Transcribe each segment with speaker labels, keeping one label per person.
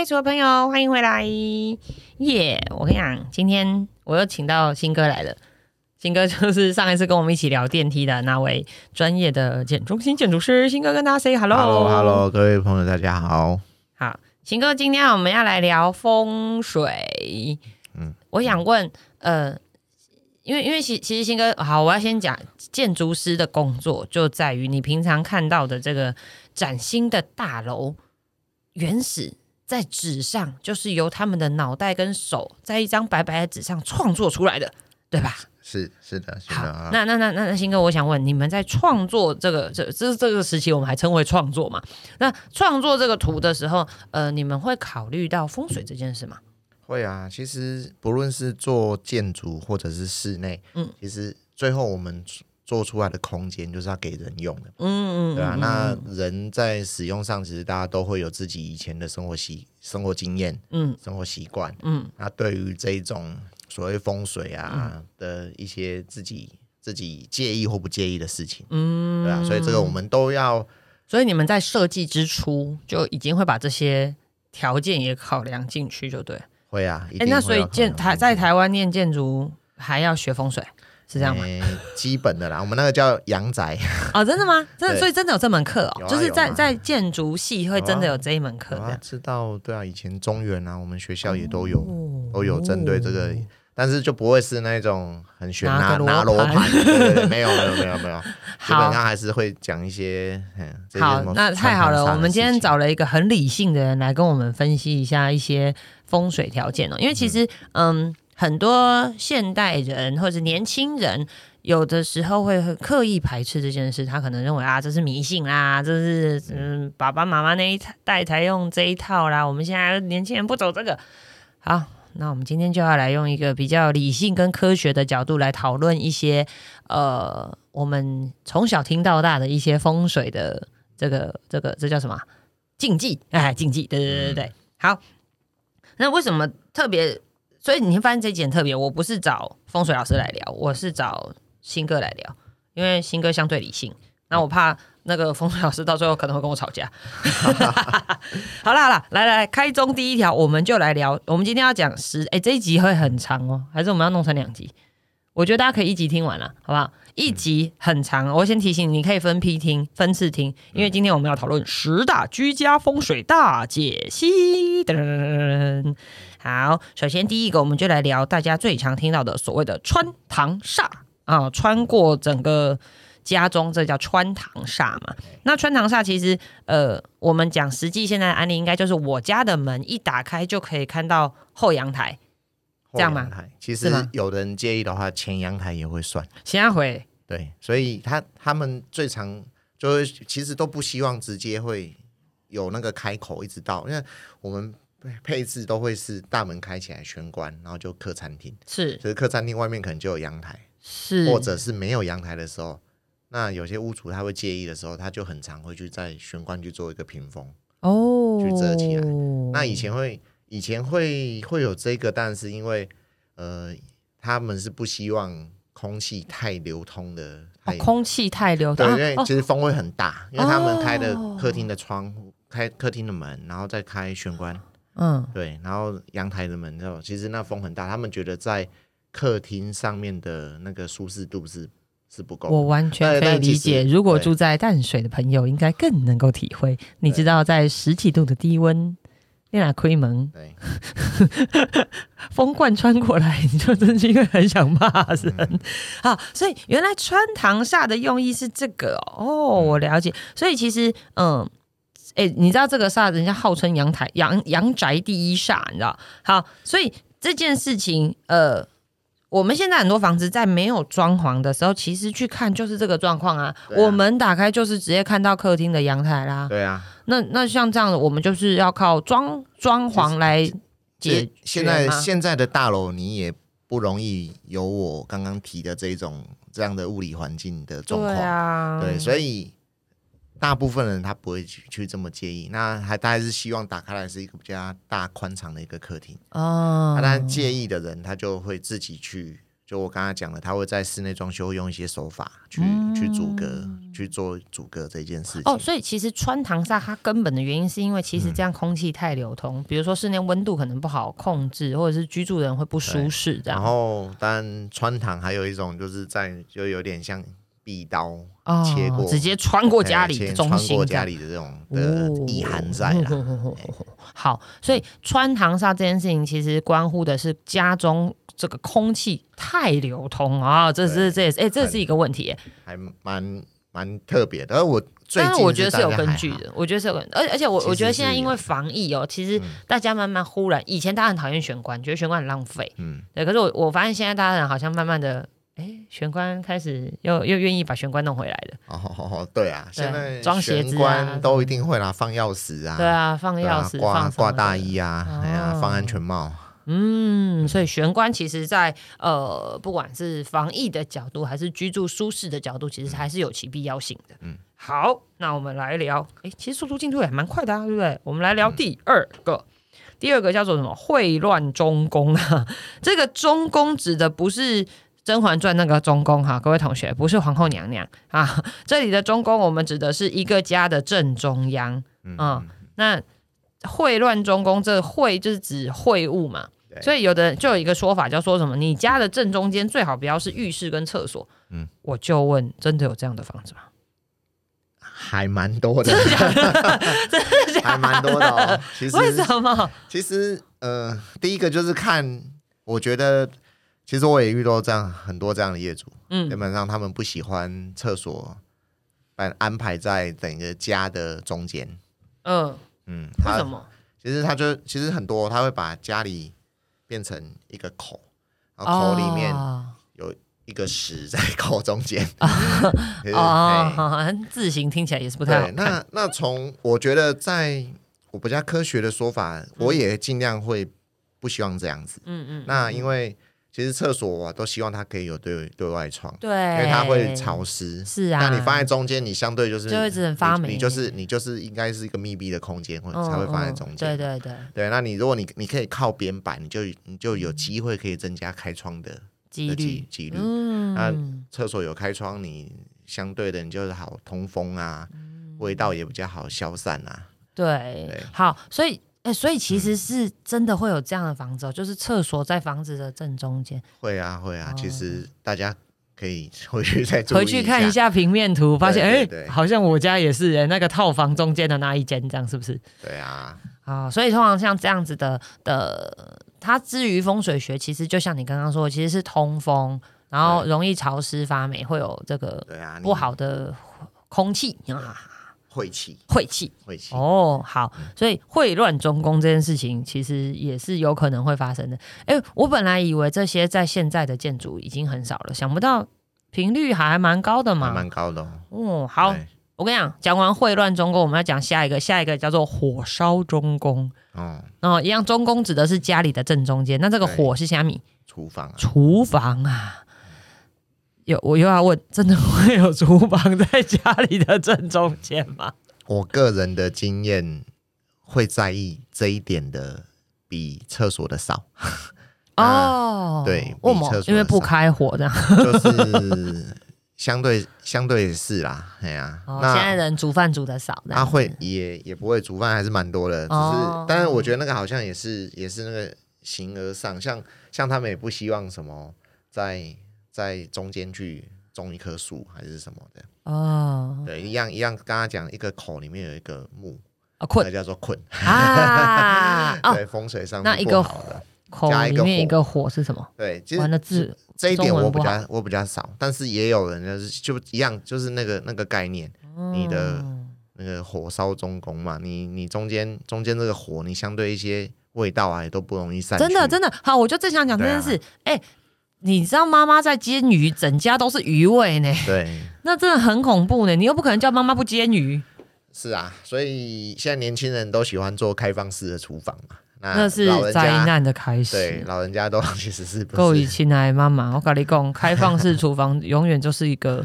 Speaker 1: 哎，诸位朋友，欢迎回来！耶，我跟你讲，今天我又请到新哥来了。新哥就是上一次跟我们一起聊电梯的那位专业的建中心建筑师。新哥跟大家 say hello。
Speaker 2: Hello，Hello，各位朋友，大家好。
Speaker 1: 好，新哥，今天我们要来聊风水。嗯，我想问，呃，因为因为其其实新哥，好，我要先讲建筑师的工作就在于你平常看到的这个崭新的大楼，原始在纸上，就是由他们的脑袋跟手在一张白白的纸上创作出来的，对吧？
Speaker 2: 是是的，是的。
Speaker 1: 那那那那那新哥，我想问你们在创作这个这这这个时期，我们还称为创作嘛？那创作这个图的时候，呃，你们会考虑到风水这件事吗？
Speaker 2: 会啊，其实不论是做建筑或者是室内，嗯，其实最后我们做出来的空间就是要给人用的，嗯嗯，对啊。那人在使用上，其实大家都会有自己以前的生活习生活经验，嗯，生活习惯，嗯。那对于这一种。所谓风水啊的一些自己自己介意或不介意的事情，嗯，对啊，所以这个我们都要，
Speaker 1: 所以你们在设计之初就已经会把这些条件也考量进去，就对，
Speaker 2: 会啊，
Speaker 1: 哎，那所以建台在台湾念建筑还要学风水。是这样吗？
Speaker 2: 基本的啦，我们那个叫阳宅
Speaker 1: 哦，真的吗？真的，所以真的有这门课哦，就是在在建筑系会真的有这一门课。
Speaker 2: 知道，对啊，以前中原啊，我们学校也都有都有针对这个，但是就不会是那种很玄拿拿罗盘，没有没有没有没有，基本上还是会讲一些。
Speaker 1: 好，那太好了，我们今天找了一个很理性的人来跟我们分析一下一些风水条件哦，因为其实嗯。很多现代人或者年轻人，有的时候会刻意排斥这件事。他可能认为啊，这是迷信啦，这是嗯爸爸妈妈那一代才用这一套啦。我们现在年轻人不走这个。好，那我们今天就要来用一个比较理性跟科学的角度来讨论一些呃，我们从小听到大的一些风水的这个这个这叫什么禁忌？哎，禁忌，对对对对对。好，那为什么特别？所以你会发现这集很特别，我不是找风水老师来聊，我是找新哥来聊，因为新哥相对理性，那我怕那个风水老师到最后可能会跟我吵架。好啦好啦，来来开宗第一条，我们就来聊，我们今天要讲十，哎，这一集会很长哦，还是我们要弄成两集？我觉得大家可以一集听完了，好不好？一集很长，我先提醒你，可以分批听、分次听，因为今天我们要讨论十大居家风水大解析。噔。好，首先第一个，我们就来聊大家最常听到的所谓的穿堂煞啊，穿过整个家中，这叫穿堂煞嘛。那穿堂煞其实，呃，我们讲实际现在的案例，应该就是我家的门一打开就可以看到后阳台，这样吗？
Speaker 2: 其实有人介意的话，前阳台也会算。
Speaker 1: 前阳台
Speaker 2: 对，所以他他们最常就是其实都不希望直接会有那个开口一直到，因为我们。配置都会是大门开起来玄关，然后就客餐厅，
Speaker 1: 是，
Speaker 2: 就是客餐厅外面可能就有阳台，
Speaker 1: 是，
Speaker 2: 或者是没有阳台的时候，那有些屋主他会介意的时候，他就很常会去在玄关去做一个屏风，哦，去遮起来。那以前会，以前会会有这个，但是因为呃，他们是不希望空气太流通的，
Speaker 1: 空气太流通，
Speaker 2: 对，因为其实风会很大，因为他们开的客厅的窗户，开客厅的门，然后再开玄关。嗯，对，然后阳台的门，其实那风很大，他们觉得在客厅上面的那个舒适度是是不够。
Speaker 1: 我完全可以理解，如果住在淡水的朋友应该更能够体会。你知道，在十几度的低温，你俩开门，对，风贯穿过来，你就真心会很想骂人。好，所以原来穿堂煞的用意是这个哦，我了解。所以其实，嗯。哎，你知道这个煞，人家号称阳台阳阳宅第一煞，你知道？好，所以这件事情，呃，我们现在很多房子在没有装潢的时候，其实去看就是这个状况啊。我门打开就是直接看到客厅的阳台啦。
Speaker 2: 对啊。
Speaker 1: 那那像这样的，我们就是要靠装装潢来解决。
Speaker 2: 现在现在的大楼，你也不容易有我刚刚提的这种这样的物理环境的状况。对
Speaker 1: 啊。
Speaker 2: 对，所以。大部分人他不会去去这么介意，那还大概是希望打开来是一个比较大宽敞的一个客厅哦。当然介意的人他就会自己去就我刚才讲的，他会在室内装修用一些手法去去阻隔，去做阻隔这件事情。
Speaker 1: 哦，所以其实穿堂煞它根本的原因是因为其实这样空气太流通，比如说室内温度可能不好控制，或者是居住人会不舒适这样。
Speaker 2: 然后，但穿堂还有一种就是在就有点像壁刀切过，
Speaker 1: 直接穿过家里的中心，
Speaker 2: 过家里的这种的意涵在了。
Speaker 1: 好，所以穿堂煞这件事情其实关乎的是家中。这个空气太流通啊，这是这也是哎，这是一个问题，
Speaker 2: 还蛮蛮特别的。而我最近
Speaker 1: 我觉得是有根据的，我觉得是有根，而而且我我觉得现在因为防疫哦，其实大家慢慢忽然，以前大家很讨厌玄关，觉得玄关很浪费，嗯，对。可是我我发现现在大家好像慢慢的，哎，玄关开始又又愿意把玄关弄回来了。
Speaker 2: 哦，对啊，现在装鞋子都一定会啦，放钥匙啊，
Speaker 1: 对啊，放钥匙，
Speaker 2: 挂挂大衣啊，哎呀，放安全帽。
Speaker 1: 嗯，所以玄关其实，在呃，不管是防疫的角度，还是居住舒适的角度，其实还是有其必要性的。嗯，好，那我们来聊，哎，其实速度进度也蛮快的啊，对不对？我们来聊第二个，第二个叫做什么？秽乱中宫啊。这个中宫指的不是《甄嬛传》那个中宫哈，各位同学，不是皇后娘娘啊。这里的中宫，我们指的是一个家的正中央。嗯，那秽乱中宫，这秽就是指秽物嘛。所以有的就有一个说法叫说什么，你家的正中间最好不要是浴室跟厕所。嗯，我就问，真的有这样的房子吗？
Speaker 2: 还蛮多的？还蛮多的哦。其实
Speaker 1: 为什么？
Speaker 2: 其实呃，第一个就是看，我觉得其实我也遇到这样很多这样的业主，嗯，基本上他们不喜欢厕所把安排在整个家的中间。
Speaker 1: 嗯嗯，为什么？
Speaker 2: 其实他就其实很多他会把家里。变成一个口，然后口里面有一个屎在口中间。
Speaker 1: 哦，字形听起来也是不太好。
Speaker 2: 那那从我觉得，在我比较科学的说法，我也尽量会不希望这样子。嗯嗯。那因为。其实厕所啊，都希望它可以有对对外窗，
Speaker 1: 对，
Speaker 2: 因为它会潮湿。
Speaker 1: 是啊，
Speaker 2: 那你放在中间，你相对就是
Speaker 1: 就会只能发霉。
Speaker 2: 你就是你就是应该是一个密闭的空间，或者才会放在中间。
Speaker 1: 对对对。
Speaker 2: 对，那你如果你你可以靠边板，你就你就有机会可以增加开窗的
Speaker 1: 几率
Speaker 2: 几率。嗯。那厕所有开窗，你相对的你就是好通风啊，味道也比较好消散啊。
Speaker 1: 对。好，所以。哎，所以其实是真的会有这样的房子哦，就是厕所在房子的正中间。
Speaker 2: 会啊，会啊，其实大家可以 回去再
Speaker 1: 回去看一下平面图，发现哎，好像我家也是哎，那个套房中间的那一间，这样是不是？
Speaker 2: 对啊，
Speaker 1: 啊，所以通常像这样子的的，它至于风水学，其实就像你刚刚说，其实是通风，然后容易潮湿发霉，会有这个不好的空气啊。
Speaker 2: 晦气，
Speaker 1: 晦气，
Speaker 2: 晦气。
Speaker 1: 哦，好，所以秽乱中宫这件事情，其实也是有可能会发生的。哎，我本来以为这些在现在的建筑已经很少了，想不到频率还蛮高的嘛，
Speaker 2: 蛮高的。
Speaker 1: 哦，好，我跟你讲，讲完秽乱中宫，我们要讲下一个，下一个叫做火烧中宫。哦，然后一样，中宫指的是家里的正中间，那这个火是虾米？
Speaker 2: 厨房，
Speaker 1: 厨房啊。有我又要问，真的会有厨房在家里的正中间吗？
Speaker 2: 我个人的经验会在意这一点的，比厕所的少。
Speaker 1: 哦，
Speaker 2: 对？
Speaker 1: 因为不开火这样，
Speaker 2: 就是相对相对是啦，哎呀，那
Speaker 1: 现在人煮饭煮的少，
Speaker 2: 他会也也不会煮饭，还是蛮多的。只是，但是我觉得那个好像也是也是那个形而上，像像他们也不希望什么在。在中间去种一棵树还是什么的哦，对，一样一样。刚刚讲一个口里面有一个木
Speaker 1: 啊，困，
Speaker 2: 那叫做困
Speaker 1: 啊。
Speaker 2: 对，风水上
Speaker 1: 那一个口里面一个火是什么？
Speaker 2: 对，其实字这一点我比较我比较少，但是也有人就是就一样，就是那个那个概念，你的那个火烧中宫嘛，你你中间中间这个火，你相对一些味道啊也都不容易散。
Speaker 1: 真的真的好，我就正想讲这件事，哎。你知道妈妈在煎鱼，整家都是鱼味呢。
Speaker 2: 对，
Speaker 1: 那真的很恐怖呢。你又不可能叫妈妈不煎鱼。
Speaker 2: 是啊，所以现在年轻人都喜欢做开放式的厨房嘛。
Speaker 1: 那是灾难的开始。
Speaker 2: 对，老人家都其实是
Speaker 1: 够以亲爱妈妈，我跟你讲，开放式厨房永远就是一个，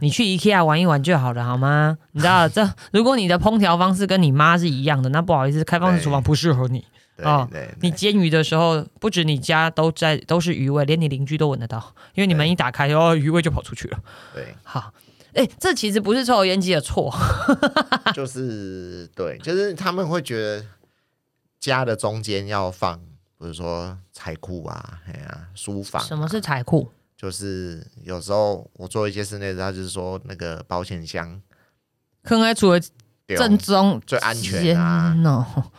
Speaker 1: 你去 IKEA 玩一玩就好了，好吗？你知道，这如果你的烹调方式跟你妈是一样的，那不好意思，开放式厨房不适合你。
Speaker 2: 哦，对，
Speaker 1: 你煎鱼的时候，不止你家都在都是鱼味，连你邻居都闻得到，因为你门一打开，哦，鱼味就跑出去了。
Speaker 2: 对，
Speaker 1: 好，哎，这其实不是抽油烟机的错，
Speaker 2: 就是对，就是他们会觉得家的中间要放，比如说财库啊，哎呀，书房。
Speaker 1: 什么是财库？
Speaker 2: 就是有时候我做一些室内，他就是说那个保险箱，
Speaker 1: 坑开除了。正宗
Speaker 2: 最安全啊！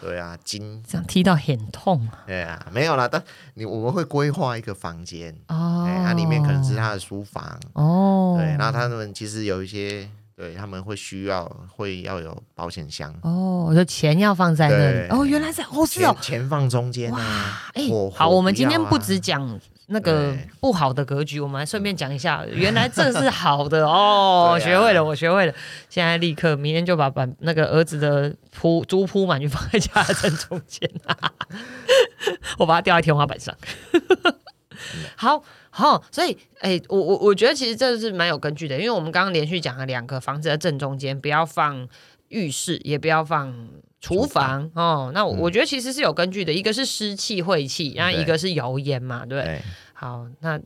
Speaker 2: 对啊，金。
Speaker 1: 这样踢到很痛啊。
Speaker 2: 对啊，没有啦，但你我们会规划一个房间。哦，它里面可能是他的书房。哦。对，那他们其实有一些，对他们会需要会要有保险箱。
Speaker 1: 哦，我的钱要放在那里。哦，原来是哦是哦，
Speaker 2: 钱放中间哇，哎，
Speaker 1: 好，我们今天不只讲。那个不好的格局，我们来顺便讲一下。原来这是好的哦，学会了，我学会了。现在立刻，明天就把把那个儿子的铺猪铺满，就放在家的正中间。我把它吊在天花板上。好好，所以哎，我我我觉得其实这是蛮有根据的，因为我们刚刚连续讲了两个房子的正中间，不要放浴室，也不要放。厨房哦，那我觉得其实是有根据的，一个是湿气晦气，然后一个是油烟嘛，对。好，那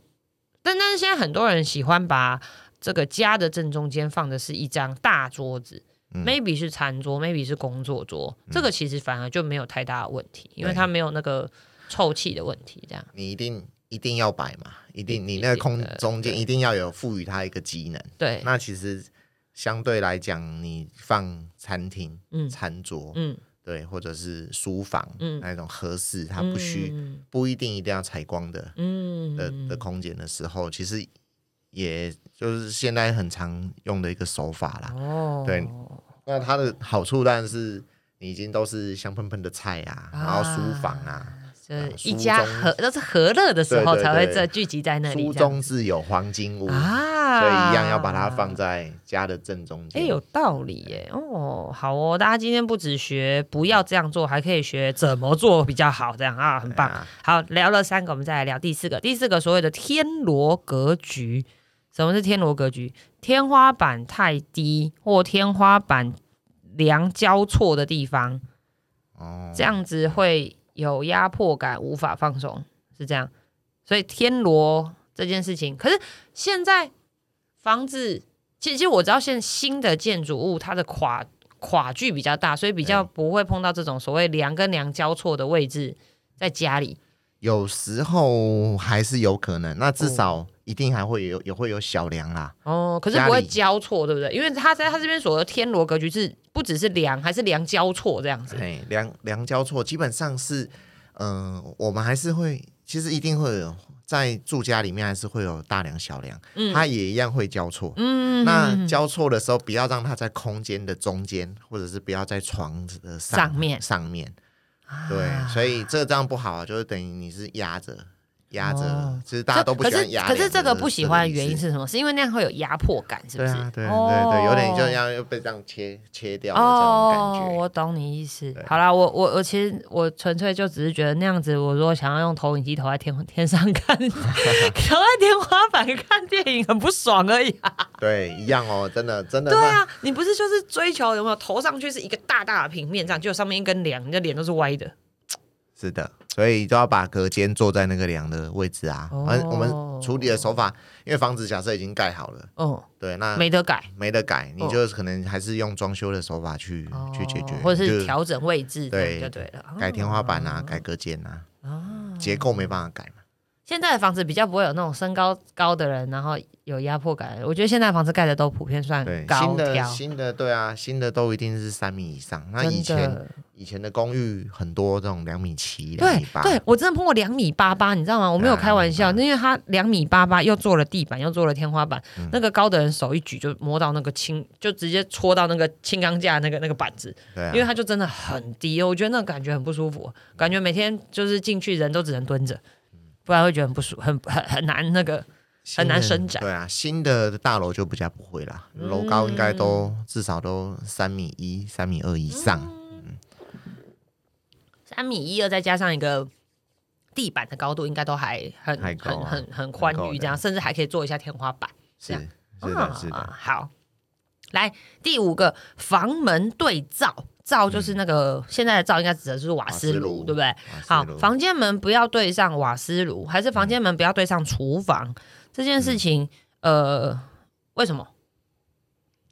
Speaker 1: 但但是现在很多人喜欢把这个家的正中间放的是一张大桌子，maybe 是餐桌，maybe 是工作桌，这个其实反而就没有太大的问题，因为它没有那个臭气的问题。这样，
Speaker 2: 你一定一定要摆嘛，一定你那个空中间一定要有赋予它一个机能。
Speaker 1: 对，
Speaker 2: 那其实。相对来讲，你放餐厅、餐桌，嗯，对，或者是书房，嗯，那种合适，它不需不一定一定要采光的，嗯的的空间的时候，其实也就是现在很常用的一个手法啦。哦，对，那它的好处当然是你已经都是香喷喷的菜啊，然后书房啊。
Speaker 1: 一家和都是和乐的时候才会这聚集在那里。
Speaker 2: 书中自有黄金屋啊，所以一样要把它放在家的正中间。
Speaker 1: 哎，有道理耶！哦，好哦，大家今天不止学不要这样做，还可以学怎么做比较好，这样啊，很棒。啊好，聊了三个，我们再来聊第四个。第四个所谓的天罗格局，什么是天罗格局？天花板太低或天花板梁交错的地方，哦，这样子会。有压迫感，无法放松，是这样。所以天罗这件事情，可是现在房子，其实我知道现在新的建筑物它的垮垮距比较大，所以比较不会碰到这种所谓梁跟梁交错的位置，在家里
Speaker 2: 有时候还是有可能，那至少一定还会有也会有小梁啦。
Speaker 1: 哦，可是不会交错，对不对？因为他在他这边所的天罗格局是。不只是梁，还是梁交错这样子。
Speaker 2: 哎，梁梁交错，基本上是，嗯，我们还是会，其实一定会有在住家里面，还是会有大梁、小梁，嗯，它也一样会交错。嗯，那交错的时候，不要让它在空间的中间，或者是不要在床的上面上面。对，所以这这样不好，就是等于你是压着。压着，其实大家都不喜欢压。
Speaker 1: 可是这个不喜欢的原因是什么？是因为那样会有压迫感，是不是？
Speaker 2: 对对对，有点就像又被这样切切掉的这种感觉。
Speaker 1: 我懂你意思。好啦，我我我其实我纯粹就只是觉得那样子，我如果想要用投影机投在天 天上看，投在天花板看电影很不爽而已。
Speaker 2: 对，一样哦，真的真的。
Speaker 1: 对啊，你不是就是追求有没有投上去是一个大大的平面，这样就上面一根梁，你的脸都是歪的。
Speaker 2: 是的。所以都要把隔间坐在那个梁的位置啊。而我们处理的手法，因为房子假设已经盖好了，哦，对，那
Speaker 1: 没得改，
Speaker 2: 没得改，你就可能还是用装修的手法去去解决，
Speaker 1: 或者是调整位置，
Speaker 2: 对，
Speaker 1: 就对了，
Speaker 2: 改天花板啊，改隔间啊，结构没办法改嘛。
Speaker 1: 现在的房子比较不会有那种身高高的人，然后有压迫感。我觉得现在房子盖的都普遍算高
Speaker 2: 新的新的对啊，新的都一定是三米以上。那以前。以前的公寓很多这种两米七、两米八，
Speaker 1: 对我真的碰过两米八八，你知道吗？我没有开玩笑，因为他两米八八，又做了地板，又做了天花板，那个高的人手一举就摸到那个轻，就直接戳到那个轻钢架那个那个板子，因为他就真的很低，我觉得那个感觉很不舒服，感觉每天就是进去人都只能蹲着，不然会觉得很不舒很很很难那个很难伸展。
Speaker 2: 对啊，新的大楼就比较不会啦，楼高应该都至少都三米一、三米二以上。
Speaker 1: 三米一二，再加上一个地板的高度，应该都还很很很很宽裕，这样甚至还可以做一下天花板。
Speaker 2: 是是的，是的。
Speaker 1: 好，来第五个房门对照灶就是那个现在的灶，应该指的是瓦斯炉，对不对？好，房间门不要对上瓦斯炉，还是房间门不要对上厨房这件事情，呃，为什么？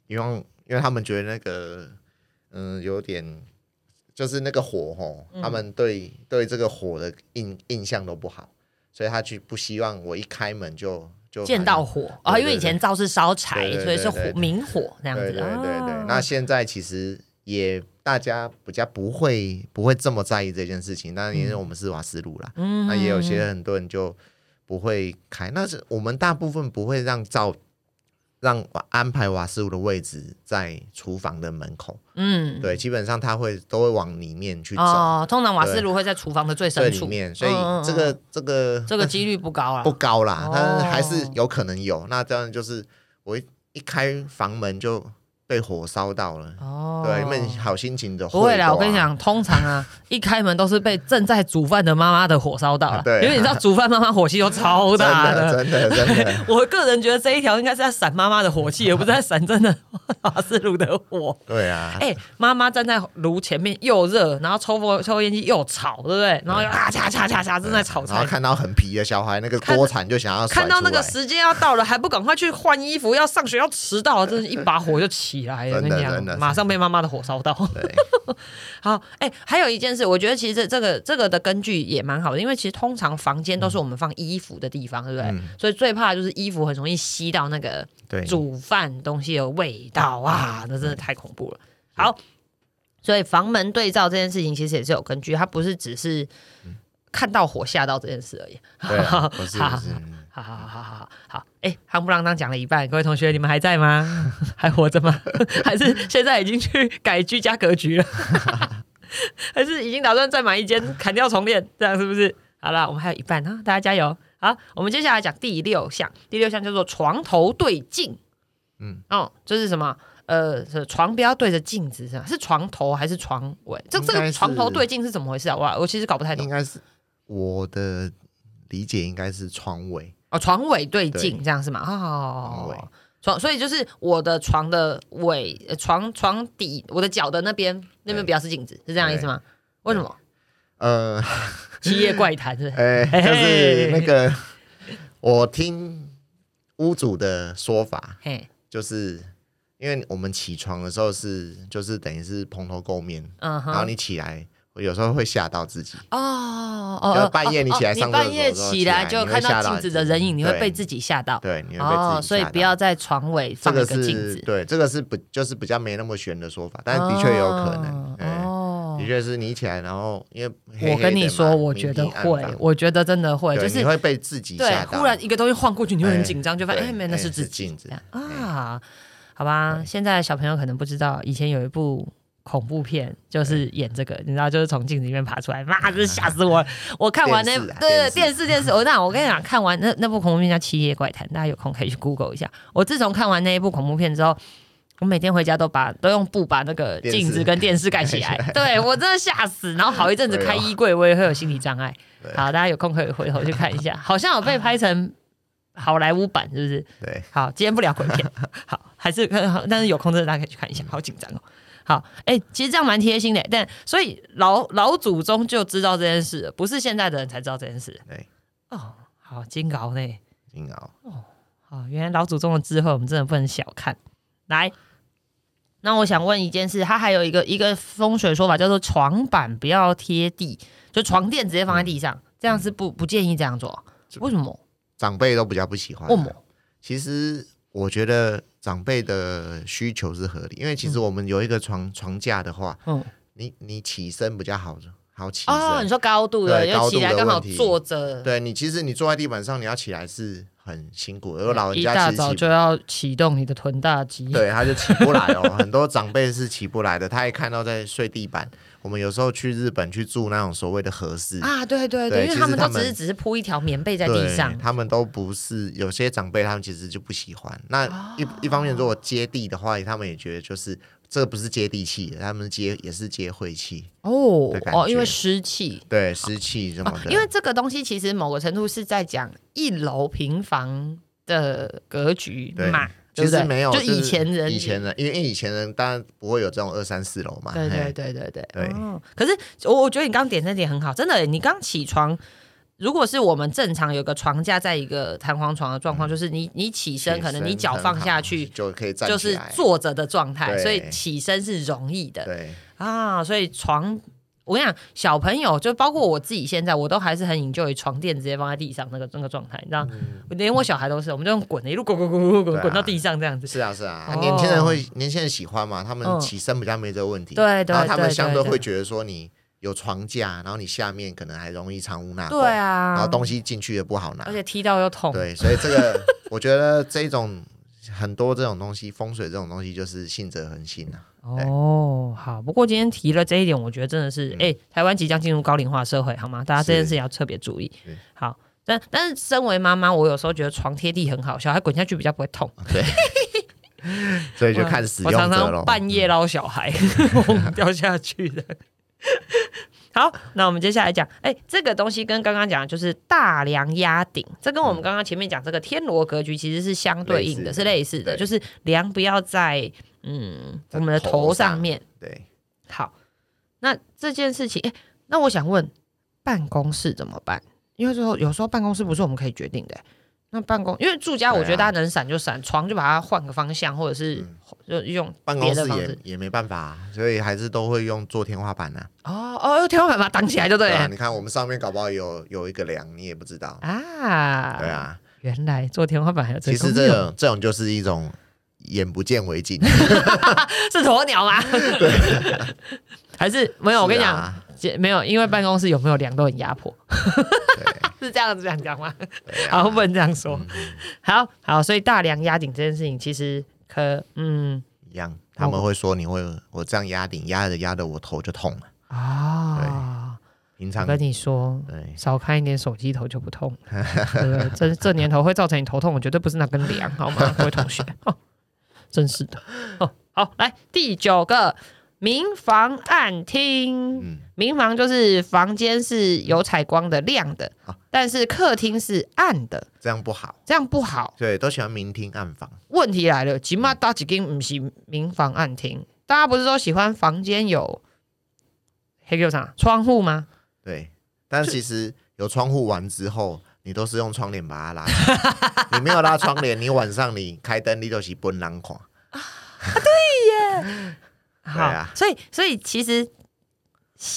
Speaker 2: 因为因为他们觉得那个，嗯，有点就是那个火吼，他们对对这个火的印印象都不好，所以他去不希望我一开门就。就
Speaker 1: 见到火啊，因为以前灶是烧柴，所以是火明火那样子。
Speaker 2: 对对对，那现在其实也大家比较不会不会这么在意这件事情。那因为我们是瓦斯炉啦，嗯那也有些很多人就不会开。那是我们大部分不会让照。让安排瓦斯炉的位置在厨房的门口。嗯，对，基本上他会都会往里面去走。哦，
Speaker 1: 通常瓦斯炉会在厨房的最深
Speaker 2: 处。里面，所以这个这个
Speaker 1: 这个几率不高啊，
Speaker 2: 不高啦，但是还是有可能有。那这样就是我一开房门就。被火烧到了哦，对，因为好心情的
Speaker 1: 不会啦。我跟你讲，通常啊，一开门都是被正在煮饭的妈妈的火烧到了。对，因为你知道煮饭妈妈火气都超大
Speaker 2: 的，真的真的。
Speaker 1: 我个人觉得这一条应该是在闪妈妈的火气，而不是在闪真的瓦斯炉的火。
Speaker 2: 对啊，
Speaker 1: 哎，妈妈站在炉前面又热，然后抽风抽烟机又吵，对不对？然后又啊嚓嚓嚓嚓正在炒菜，
Speaker 2: 然后看到很皮的小孩，那个锅铲就想要
Speaker 1: 看到那个时间要到了，还不赶快去换衣服，要上学要迟到了，真是一把火就起。起来，跟你讲，马上被妈妈的火烧到。好，哎，还有一件事，我觉得其实这这个这个的根据也蛮好的，因为其实通常房间都是我们放衣服的地方，对不对？所以最怕就是衣服很容易吸到那个煮饭东西的味道啊，那真的太恐怖了。好，所以房门对照这件事情其实也是有根据，它不是只是看到火吓到这件事而已。
Speaker 2: 不是 不是。
Speaker 1: 好好好好好好，哎，夯不啷当讲了一半，各位同学，你们还在吗？还活着吗？还是现在已经去改居家格局了？还是已经打算再买一间，砍掉重练？这样是不是？好了，我们还有一半啊，大家加油！好，我们接下来讲第六项，第六项叫做床头对镜。嗯，哦，这是什么？呃，是床不要对着镜子是吧？是床头还是床尾？这这个床头对镜是怎么回事啊？我我其实搞不太懂。
Speaker 2: 应该是我的理解应该是床尾。
Speaker 1: 哦，床尾对镜这样是吗？哦，床，所以就是我的床的尾，床床底，我的脚的那边，那边比较是镜子，是这样意思吗？为什么？呃，七夜怪谈是？哎，
Speaker 2: 就是那个，我听屋主的说法，嘿，就是因为我们起床的时候是，就是等于是蓬头垢面，嗯，然后你起来。有时候会吓到自己哦哦，半夜你起来上
Speaker 1: 半夜
Speaker 2: 起
Speaker 1: 来就看到
Speaker 2: 镜
Speaker 1: 子的人影，你会被自己吓到。
Speaker 2: 对，你会被自己
Speaker 1: 所以不要在床尾放一个镜子。
Speaker 2: 对，这个是不就是比较没那么玄的说法，但的确有可能。哦，的确是你起来，然后因为
Speaker 1: 我跟你说，我觉得会，我觉得真的会，就是
Speaker 2: 你会被自己吓
Speaker 1: 到。忽然一个东西晃过去，你会很紧张，就发现哎，那是自己镜子啊。好吧，现在小朋友可能不知道，以前有一部。恐怖片就是演这个，你知道，就是从镜子里面爬出来，妈，真是吓死我！我看完那对电视电视，我那我跟你讲，看完那那部恐怖片叫《七夜怪谈》，大家有空可以去 Google 一下。我自从看完那一部恐怖片之后，我每天回家都把都用布把那个镜子跟电视盖起来，对我真的吓死。然后好一阵子开衣柜，我也会有心理障碍。好，大家有空可以回头去看一下，好像有被拍成好莱坞版，是不是？
Speaker 2: 对。
Speaker 1: 好，今天不聊鬼片，好，还是但是有空真的大家可以去看一下，好紧张哦。好，哎，其实这样蛮贴心的，但所以老老祖宗就知道这件事，不是现在的人才知道这件事。对，哦，好，金鳌呢？
Speaker 2: 金鳌，哦，
Speaker 1: 好，原来老祖宗的智慧，我们真的不能小看。来，那我想问一件事，它还有一个一个风水说法，叫做床板不要贴地，就床垫直接放在地上，这样是不不建议这样做。为什么？
Speaker 2: 长辈都比较不喜欢。
Speaker 1: 为什么？
Speaker 2: 其实我觉得。长辈的需求是合理，因为其实我们有一个床床架的话，嗯，你你起身比较好，好起身。哦，
Speaker 1: 你说高度的，
Speaker 2: 高
Speaker 1: 度的刚好坐着。
Speaker 2: 对你，其实你坐在地板上，你要起来是很辛苦。如果老人家
Speaker 1: 一大早就要启动你的臀大肌，
Speaker 2: 对，他就起不来哦。很多长辈是起不来的，他一看到在睡地板。我们有时候去日本去住那种所谓的和室
Speaker 1: 啊，对对对，因为他们都只是只是铺一条棉被在地上，
Speaker 2: 他们都不是有些长辈他们其实就不喜欢。那一一方面如果接地的话，他们也觉得就是这个不是接地气，他们接也是接晦气哦
Speaker 1: 哦，因为湿气
Speaker 2: 对湿气什么的。
Speaker 1: 因为这个东西其实某个程度是在讲一楼平房的格局嘛。
Speaker 2: 其实没有，
Speaker 1: 就以前人，
Speaker 2: 以前人，因为以前人当然不会有这种二三四楼嘛。
Speaker 1: 对对对对对
Speaker 2: 对。
Speaker 1: 可是我我觉得你刚点那点很好，真的，你刚起床。如果是我们正常有个床架在一个弹簧床的状况，就是你你起身，可能你脚放下去
Speaker 2: 就可以站
Speaker 1: 就是坐着的状态，所以起身是容易的。
Speaker 2: 对
Speaker 1: 啊，所以床，我跟你讲，小朋友就包括我自己，现在我都还是很引咎于床垫直接放在地上那个那个状态，你知道，连我小孩都是，我们就用滚的，一路滚滚滚滚滚滚到地上这样子。
Speaker 2: 是啊是啊，年轻人会年轻人喜欢嘛，他们起身比较没这个问题，
Speaker 1: 对对，
Speaker 2: 然后他们相对会觉得说你。有床架，然后你下面可能还容易藏污纳
Speaker 1: 垢，对啊，
Speaker 2: 然后东西进去也不好拿，
Speaker 1: 而且踢到又痛，
Speaker 2: 对，所以这个我觉得这种很多这种东西，风水这种东西就是信者恒信啊。
Speaker 1: 哦，好，不过今天提了这一点，我觉得真的是，哎，台湾即将进入高龄化社会，好吗？大家这件事要特别注意。好，但但是身为妈妈，我有时候觉得床贴地很好，小孩滚下去比较不会痛。
Speaker 2: 对，所以就看使用者
Speaker 1: 了。半夜捞小孩 掉下去的。好，那我们接下来讲，哎，这个东西跟刚刚讲的就是大梁压顶，这跟我们刚刚前面讲这个天罗格局其实是相对应的，是类似的，就是梁不要在嗯我们的头上面。
Speaker 2: 对，
Speaker 1: 好，那这件事情，哎，那我想问，办公室怎么办？因为最后有时候办公室不是我们可以决定的。那办公，因为住家，我觉得大家能闪就闪，床就把它换个方向，或者是就用
Speaker 2: 办公室也也没办法，所以还是都会用做天花板呐。
Speaker 1: 哦哦，用天花板把它挡起来就对了。
Speaker 2: 你看我们上面搞不好有有一个梁，你也不知道
Speaker 1: 啊。
Speaker 2: 对啊，
Speaker 1: 原来做天花板还有这
Speaker 2: 其实这种这种就是一种眼不见为净，
Speaker 1: 是鸵鸟吗？
Speaker 2: 对，
Speaker 1: 还是没有？我跟你讲，没有，因为办公室有没有梁都很压迫。是这样子讲讲吗？好，不能这样说。好好，所以大梁压顶这件事情，其实可嗯
Speaker 2: 一样，他们会说你会我这样压顶压着压着我头就痛了啊。平常
Speaker 1: 跟你说，对，少看一点手机头就不痛。对，这这年头会造成你头痛，我绝对不是那根梁，好吗，各位同学？真是的。哦，好，来第九个。明房暗厅，明房就是房间是有采光的亮的，但是客厅是暗的，
Speaker 2: 这样不好，
Speaker 1: 这样不好。
Speaker 2: 对，都喜欢明厅暗房。
Speaker 1: 问题来了，起码大几间不是明房暗厅，大家不是说喜欢房间有黑球场窗户吗？
Speaker 2: 对，但其实有窗户完之后，你都是用窗帘把它拉，你没有拉窗帘，你晚上你开灯，你就是奔狼狂啊！
Speaker 1: 对耶。好，所以所以其实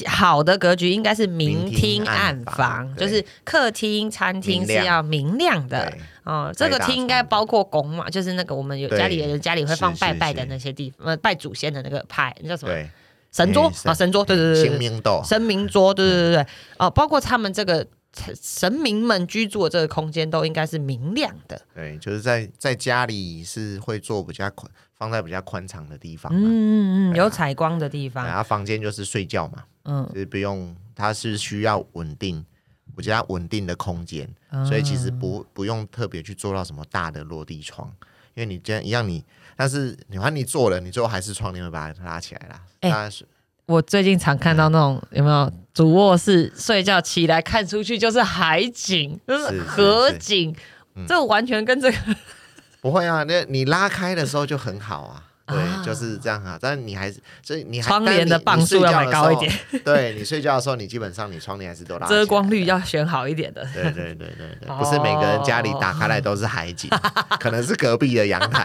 Speaker 1: 好的格局应该是明厅暗房，就是客厅、餐厅是要明亮的哦。这个厅应该包括拱嘛，就是那个我们有家里人家里会放拜拜的那些地方，呃，拜祖先的那个派，那叫什么？神桌啊，神桌，对对对，
Speaker 2: 神明桌，
Speaker 1: 神明桌，对对对对，哦，包括他们这个神明们居住的这个空间都应该是明亮的。
Speaker 2: 对，就是在在家里是会做比较宽。放在比较宽敞的地方，
Speaker 1: 嗯嗯嗯，有采光的地方。
Speaker 2: 然后房间就是睡觉嘛，嗯，就是不用，它是需要稳定，我觉得稳定的空间，所以其实不不用特别去做到什么大的落地窗，因为你这样一样你，但是你看你做了，你最后还是窗帘会把它拉起来啦。哎，
Speaker 1: 我最近常看到那种有没有主卧室睡觉起来看出去就是海景，就是河景，这完全跟这个。
Speaker 2: 不会啊，那你拉开的时候就很好啊。对，就是这样啊。但是你还是，所以你
Speaker 1: 窗帘的磅数要买高一点。
Speaker 2: 对你睡觉的时候，你基本上你窗帘还是都拉。
Speaker 1: 遮光率要选好一点的。
Speaker 2: 对对对对对，不是每个人家里打开来都是海景，可能是隔壁的阳台，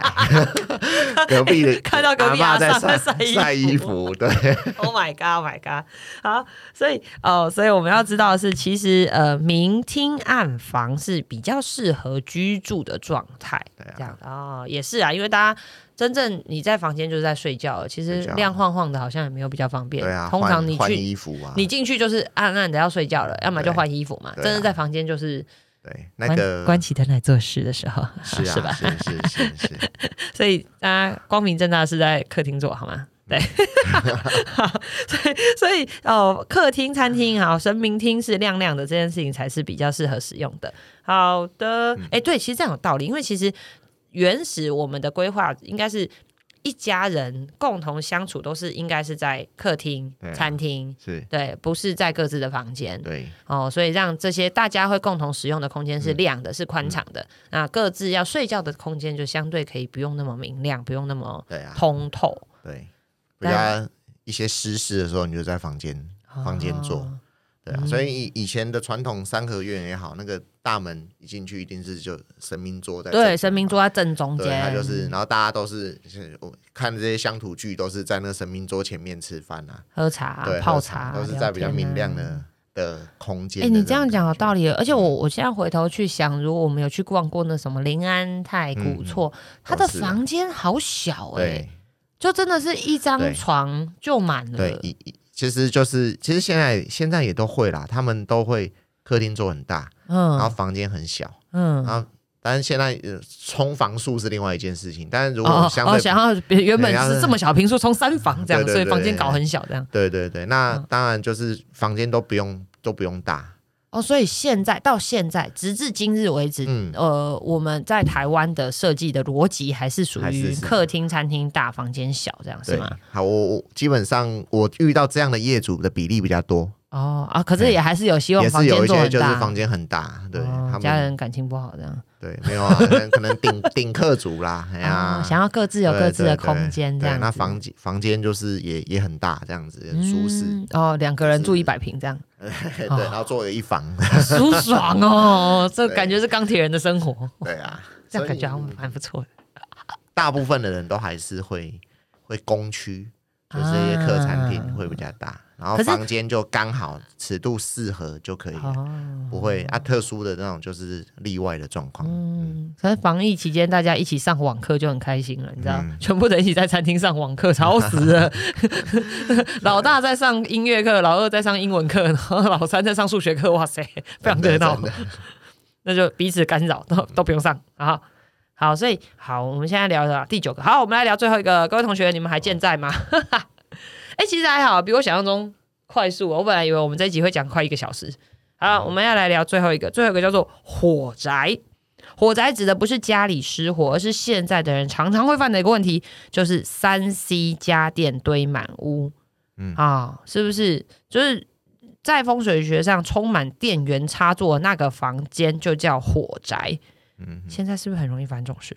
Speaker 2: 隔壁的
Speaker 1: 看到隔壁
Speaker 2: 阿在晒晒衣服。对。
Speaker 1: Oh my god! Oh my god! 好，所以哦，所以我们要知道的是，其实呃，明厅暗房是比较适合居住的状态。对啊。这样哦，也是啊，因为大家。真正你在房间就是在睡觉，其实亮晃晃的，好像也没有比较方便。
Speaker 2: 对啊，
Speaker 1: 通常你去
Speaker 2: 衣服啊，
Speaker 1: 你进去就是暗暗的要睡觉了，要么就换衣服嘛。真的在房间就是
Speaker 2: 对那个
Speaker 1: 关起灯来做事的时候，
Speaker 2: 是
Speaker 1: 是吧？
Speaker 2: 是是是是。
Speaker 1: 所以大家光明正大是在客厅做好吗？对。所以所以哦，客厅、餐厅好，神明厅是亮亮的，这件事情才是比较适合使用的。好的，哎，对，其实这样有道理，因为其实。原始我们的规划应该是一家人共同相处都是应该是在客厅、餐厅，
Speaker 2: 是
Speaker 1: 对，不是在各自的房间。
Speaker 2: 对
Speaker 1: 哦，所以让这些大家会共同使用的空间是亮的，是宽敞的。那各自要睡觉的空间就相对可以不用那么明亮，不用那么通透。
Speaker 2: 对，大家一些私事的时候，你就在房间房间做。对啊，所以以以前的传统三合院也好，那个大门一进去一定是就神明桌在
Speaker 1: 对神明桌在正中间，
Speaker 2: 他就是，然后大家都是我看这些乡土剧都是在那神明桌前面吃饭啊，
Speaker 1: 喝茶、
Speaker 2: 对
Speaker 1: 泡茶，
Speaker 2: 都是在比较明亮的的空间。
Speaker 1: 哎，你这样讲有道理，而且我我现在回头去想，如果我们有去逛过那什么临安太古厝，它的房间好小哎，就真的是一张床就满了。
Speaker 2: 对，一一。其实就是，其实现在现在也都会啦，他们都会客厅做很大，嗯，然后房间很小，嗯，然后但是现在冲房数是另外一件事情，但是如果相对
Speaker 1: 想要原本是这么小平数冲三房这样，所以房间搞很小这样，
Speaker 2: 对对对，那当然就是房间都不用都不用大。
Speaker 1: 哦，所以现在到现在，直至今日为止，呃，我们在台湾的设计的逻辑还是属于客厅、餐厅大，房间小，这样是吗？
Speaker 2: 好，我我基本上我遇到这样的业主的比例比较多。
Speaker 1: 哦啊，可是也还是有希望，
Speaker 2: 也是有一些就是房间很大，对，
Speaker 1: 家人感情不好这样。
Speaker 2: 对，没有啊，可能顶顶客族啦，哎呀，
Speaker 1: 想要各自有各自的空间这样。
Speaker 2: 那房间房间就是也也很大，这样子很舒适。
Speaker 1: 哦，两个人住一百平这样。
Speaker 2: 对，然后做了一房，
Speaker 1: 舒爽哦，这感觉是钢铁人的生活。
Speaker 2: 对啊，
Speaker 1: 这样感觉蛮不错的。
Speaker 2: 大部分的人都还是会会工区。就是一些客餐厅会比较大，然后房间就刚好尺度适合就可以了，不会啊特殊的那种就是例外的状况。
Speaker 1: 嗯，可是防疫期间大家一起上网课就很开心了，你知道，全部人一起在餐厅上网课，吵死了。老大在上音乐课，老二在上英文课，然后老三在上数学课，哇塞，非常热闹。那就彼此干扰，都都不用上啊。好，所以好，我们现在聊的第九个。好，我们来聊最后一个。各位同学，你们还健在吗？哎，其实还好，比我想象中快速。我本来以为我们这一集会讲快一个小时。好，我们要来聊最后一个，最后一个叫做火灾。火灾指的不是家里失火，而是现在的人常常会犯的一个问题，就是三 C 家电堆满屋。嗯啊，是不是？就是在风水学上，充满电源插座那个房间就叫火灾。嗯，现在是不是很容易发生这种事？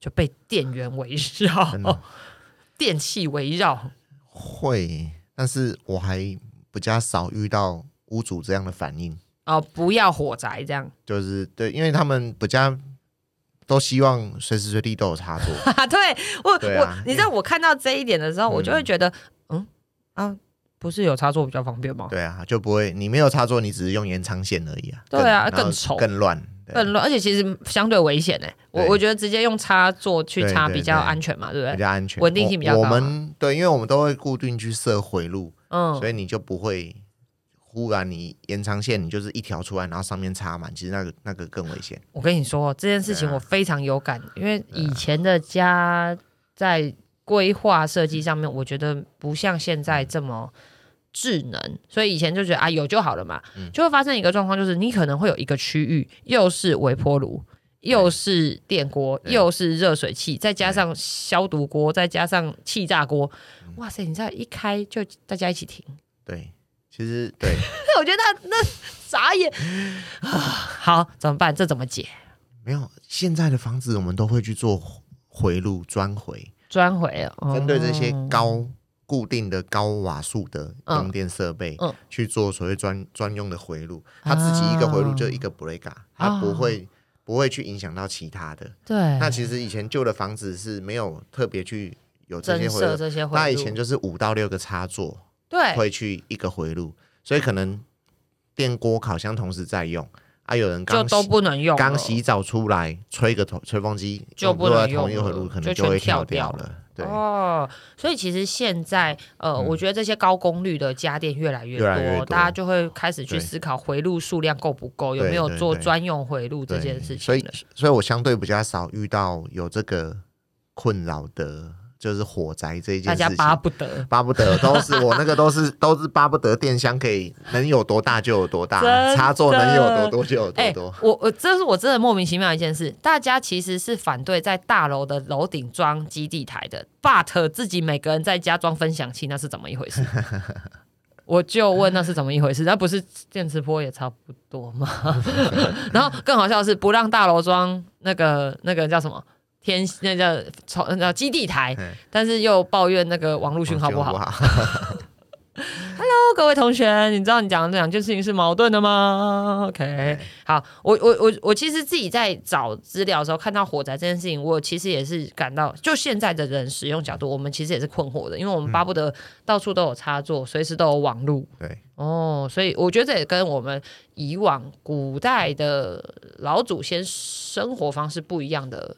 Speaker 1: 就被电源围绕，电器围绕。
Speaker 2: 会，但是我还比较少遇到屋主这样的反应。
Speaker 1: 哦，不要火灾这样。
Speaker 2: 就是对，因为他们比较都希望随时随地都有插座。
Speaker 1: 对我，我，你知道我看到这一点的时候，我就会觉得，嗯啊，不是有插座比较方便吗？
Speaker 2: 对啊，就不会，你没有插座，你只是用延长线而已啊。
Speaker 1: 对啊，更丑，
Speaker 2: 更乱。
Speaker 1: 更乱，而且其实相对危险呢。我我觉得直接用插座去插比较安全嘛，对不对？
Speaker 2: 比较安全，
Speaker 1: 稳定性比较高。
Speaker 2: 我们对，因为我们都会固定去设回路，嗯，所以你就不会忽然你延长线，你就是一条出来，然后上面插满，其实那个那个更危险。
Speaker 1: 我跟你说这件事情，我非常有感，因为以前的家在规划设计上面，我觉得不像现在这么。智能，所以以前就觉得啊有就好了嘛，就会发生一个状况，就是你可能会有一个区域，又是微波炉，又是电锅，又是热水器，再加上消毒锅，再加上气炸锅，哇塞！你知道一开就大家一起停。
Speaker 2: 对，其实对，
Speaker 1: 我觉得那那眨眼啊！好，怎么办？这怎么解？
Speaker 2: 没有，现在的房子我们都会去做回路专回，
Speaker 1: 专回，
Speaker 2: 针对这些高。固定的高瓦数的用电设备去做所谓专专用的回路，它自己一个回路就一个 breaker，它不会不会去影响到其他的。
Speaker 1: 对，
Speaker 2: 那其实以前旧的房子是没有特别去有这些回路，
Speaker 1: 这些回路，
Speaker 2: 那以前就是五到六个插座，
Speaker 1: 对，
Speaker 2: 会去一个回路，所以可能电锅、烤箱同时在用。啊！有人刚
Speaker 1: 都不能用，
Speaker 2: 刚洗澡出来吹个头吹风机
Speaker 1: 就不能用，
Speaker 2: 同一个回路可能就会跳掉了。对。
Speaker 1: 哦，所以其实现在呃，我觉得这些高功率的家电越来越多，大家就会开始去思考回路数量够不够，有没有做专用回路这件事情。
Speaker 2: 所以，所以我相对比较少遇到有这个困扰的就是火灾这一件
Speaker 1: 事情，大家巴不得，
Speaker 2: 巴不得都是我那个都是都是巴不得电箱可以能有多大就有多大，插座能有多多就有多多。
Speaker 1: 我我这是我真的莫名其妙一件事，大家其实是反对在大楼的楼顶装基地台的，but 自己每个人在家装分享器，那是怎么一回事？我就问那是怎么一回事？那不是电磁波也差不多吗？然后更好笑的是不让大楼装那个那个叫什么？天，那叫从，那叫基地台，但是又抱怨那个网络讯号不好。Hello，各位同学，你知道你讲的这两件事情是矛盾的吗？OK，好，我我我我其实自己在找资料的时候，看到火灾这件事情，我其实也是感到，就现在的人使用角度，我们其实也是困惑的，因为我们巴不得到处都有插座，随时都有网路。
Speaker 2: 对，
Speaker 1: 哦，所以我觉得这也跟我们以往古代的老祖先生活方式不一样的。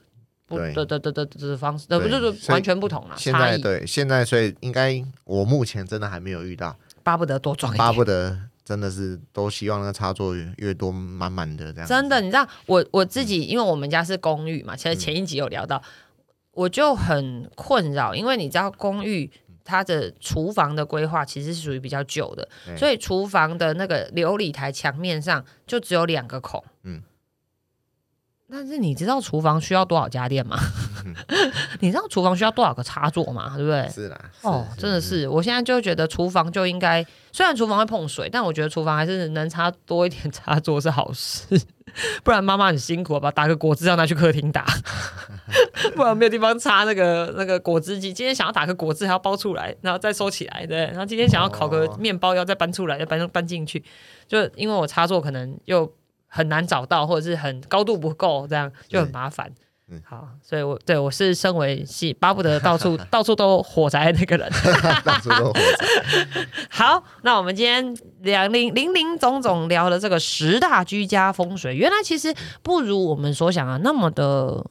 Speaker 1: 对对对对对的方式，呃，不是完全不同了。
Speaker 2: 现在对现在，所以应该我目前真的还没有遇到，
Speaker 1: 巴不得多装一
Speaker 2: 巴不得真的是都希望那个插座越多满满的这样。
Speaker 1: 真的，你知道我我自己，因为我们家是公寓嘛，其实前一集有聊到，我就很困扰，因为你知道公寓它的厨房的规划其实是属于比较旧的，所以厨房的那个琉璃台墙面上就只有两个孔，嗯。但是你知道厨房需要多少家电吗？你知道厨房需要多少个插座吗？对不对？
Speaker 2: 是啦。
Speaker 1: 哦，真的是，我现在就觉得厨房就应该，虽然厨房会碰水，但我觉得厨房还是能插多一点插座是好事。不然妈妈很辛苦吧？打个果汁要拿去客厅打，不然没有地方插那个那个果汁机。今天想要打个果汁还要包出来，然后再收起来，对。然后今天想要烤个面包要再搬出来，要搬搬进去，就因为我插座可能又。很难找到，或者是很高度不够，这样就很麻烦。嗯，好，所以我对我是身为是巴不得到处 到处都火灾那个人，
Speaker 2: 到处都火灾。
Speaker 1: 好，那我们今天两零零零总总聊了这个十大居家风水，原来其实不如我们所想的那么的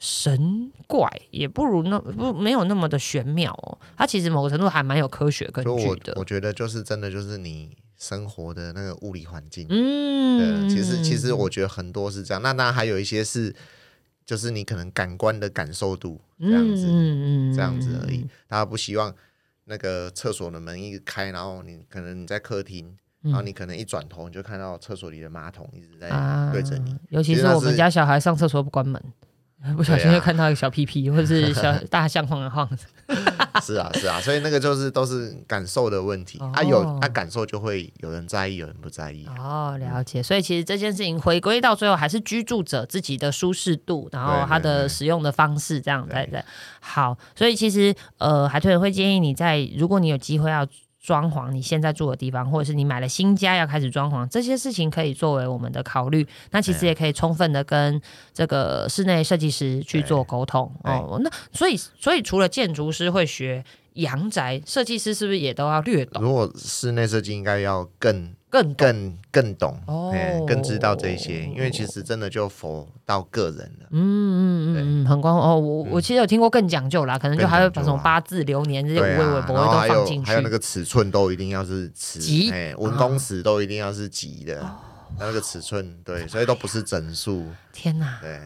Speaker 1: 神怪，也不如那不没有那么的玄妙哦。它其实某个程度还蛮有科学根据的。
Speaker 2: 我觉得就是真的就是你。生活的那个物理环境，嗯，其实其实我觉得很多是这样。那当然还有一些是，就是你可能感官的感受度这样子，这样子而已。大家不希望那个厕所的门一开，然后你可能你在客厅，然后你可能一转头你就看到厕所里的马桶一直在对着你。
Speaker 1: 尤其是我们家小孩上厕所不关门。不小心就看到一个小屁屁，或者是小 大象晃啊晃。
Speaker 2: 是啊，是啊，所以那个就是都是感受的问题。啊有啊感受，就会有人在意，有人不在意。
Speaker 1: 哦，了解。所以其实这件事情回归到最后，还是居住者自己的舒适度，然后他的使用的方式这样在在。好，所以其实呃，海豚会建议你在，如果你有机会要。装潢你现在住的地方，或者是你买了新家要开始装潢，这些事情可以作为我们的考虑。那其实也可以充分的跟这个室内设计师去做沟通哦。那所以，所以除了建筑师会学阳宅，设计师是不是也都要略懂？
Speaker 2: 如果室内设计，应该要更。
Speaker 1: 更
Speaker 2: 更更懂，哦，更知道这些，因为其实真的就佛到个人了。嗯
Speaker 1: 嗯嗯，很光哦，我我其实有听过更讲究啦，可能就还会把什么八字流年这些微微博都放进去，
Speaker 2: 还有那个尺寸都一定要是尺，哎，文公尺都一定要是吉的，那个尺寸对，所以都不是整数。
Speaker 1: 天哪，
Speaker 2: 对，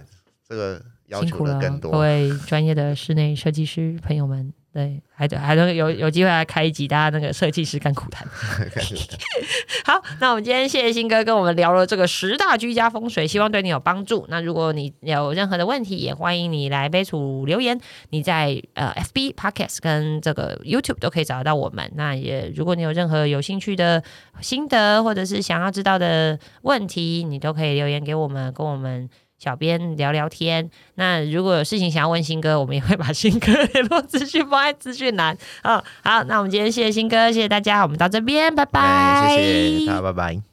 Speaker 2: 这个要求的更多。
Speaker 1: 各位专业的室内设计师朋友们。对，还还能有有机会来开一集，大家那个设计师干苦谈。好，那我们今天谢谢新哥跟我们聊了这个十大居家风水，希望对你有帮助。那如果你有任何的问题，也欢迎你来杯楚留言。你在呃 FB Podcast 跟这个 YouTube 都可以找得到我们。那也如果你有任何有兴趣的心得，或者是想要知道的问题，你都可以留言给我们，跟我们。小编聊聊天，那如果有事情想要问新哥，我们也会把新哥联络资讯放在资讯栏。啊，好，那我们今天谢谢新哥，谢谢大家，我们到这边，拜拜，
Speaker 2: 谢谢大家，拜拜。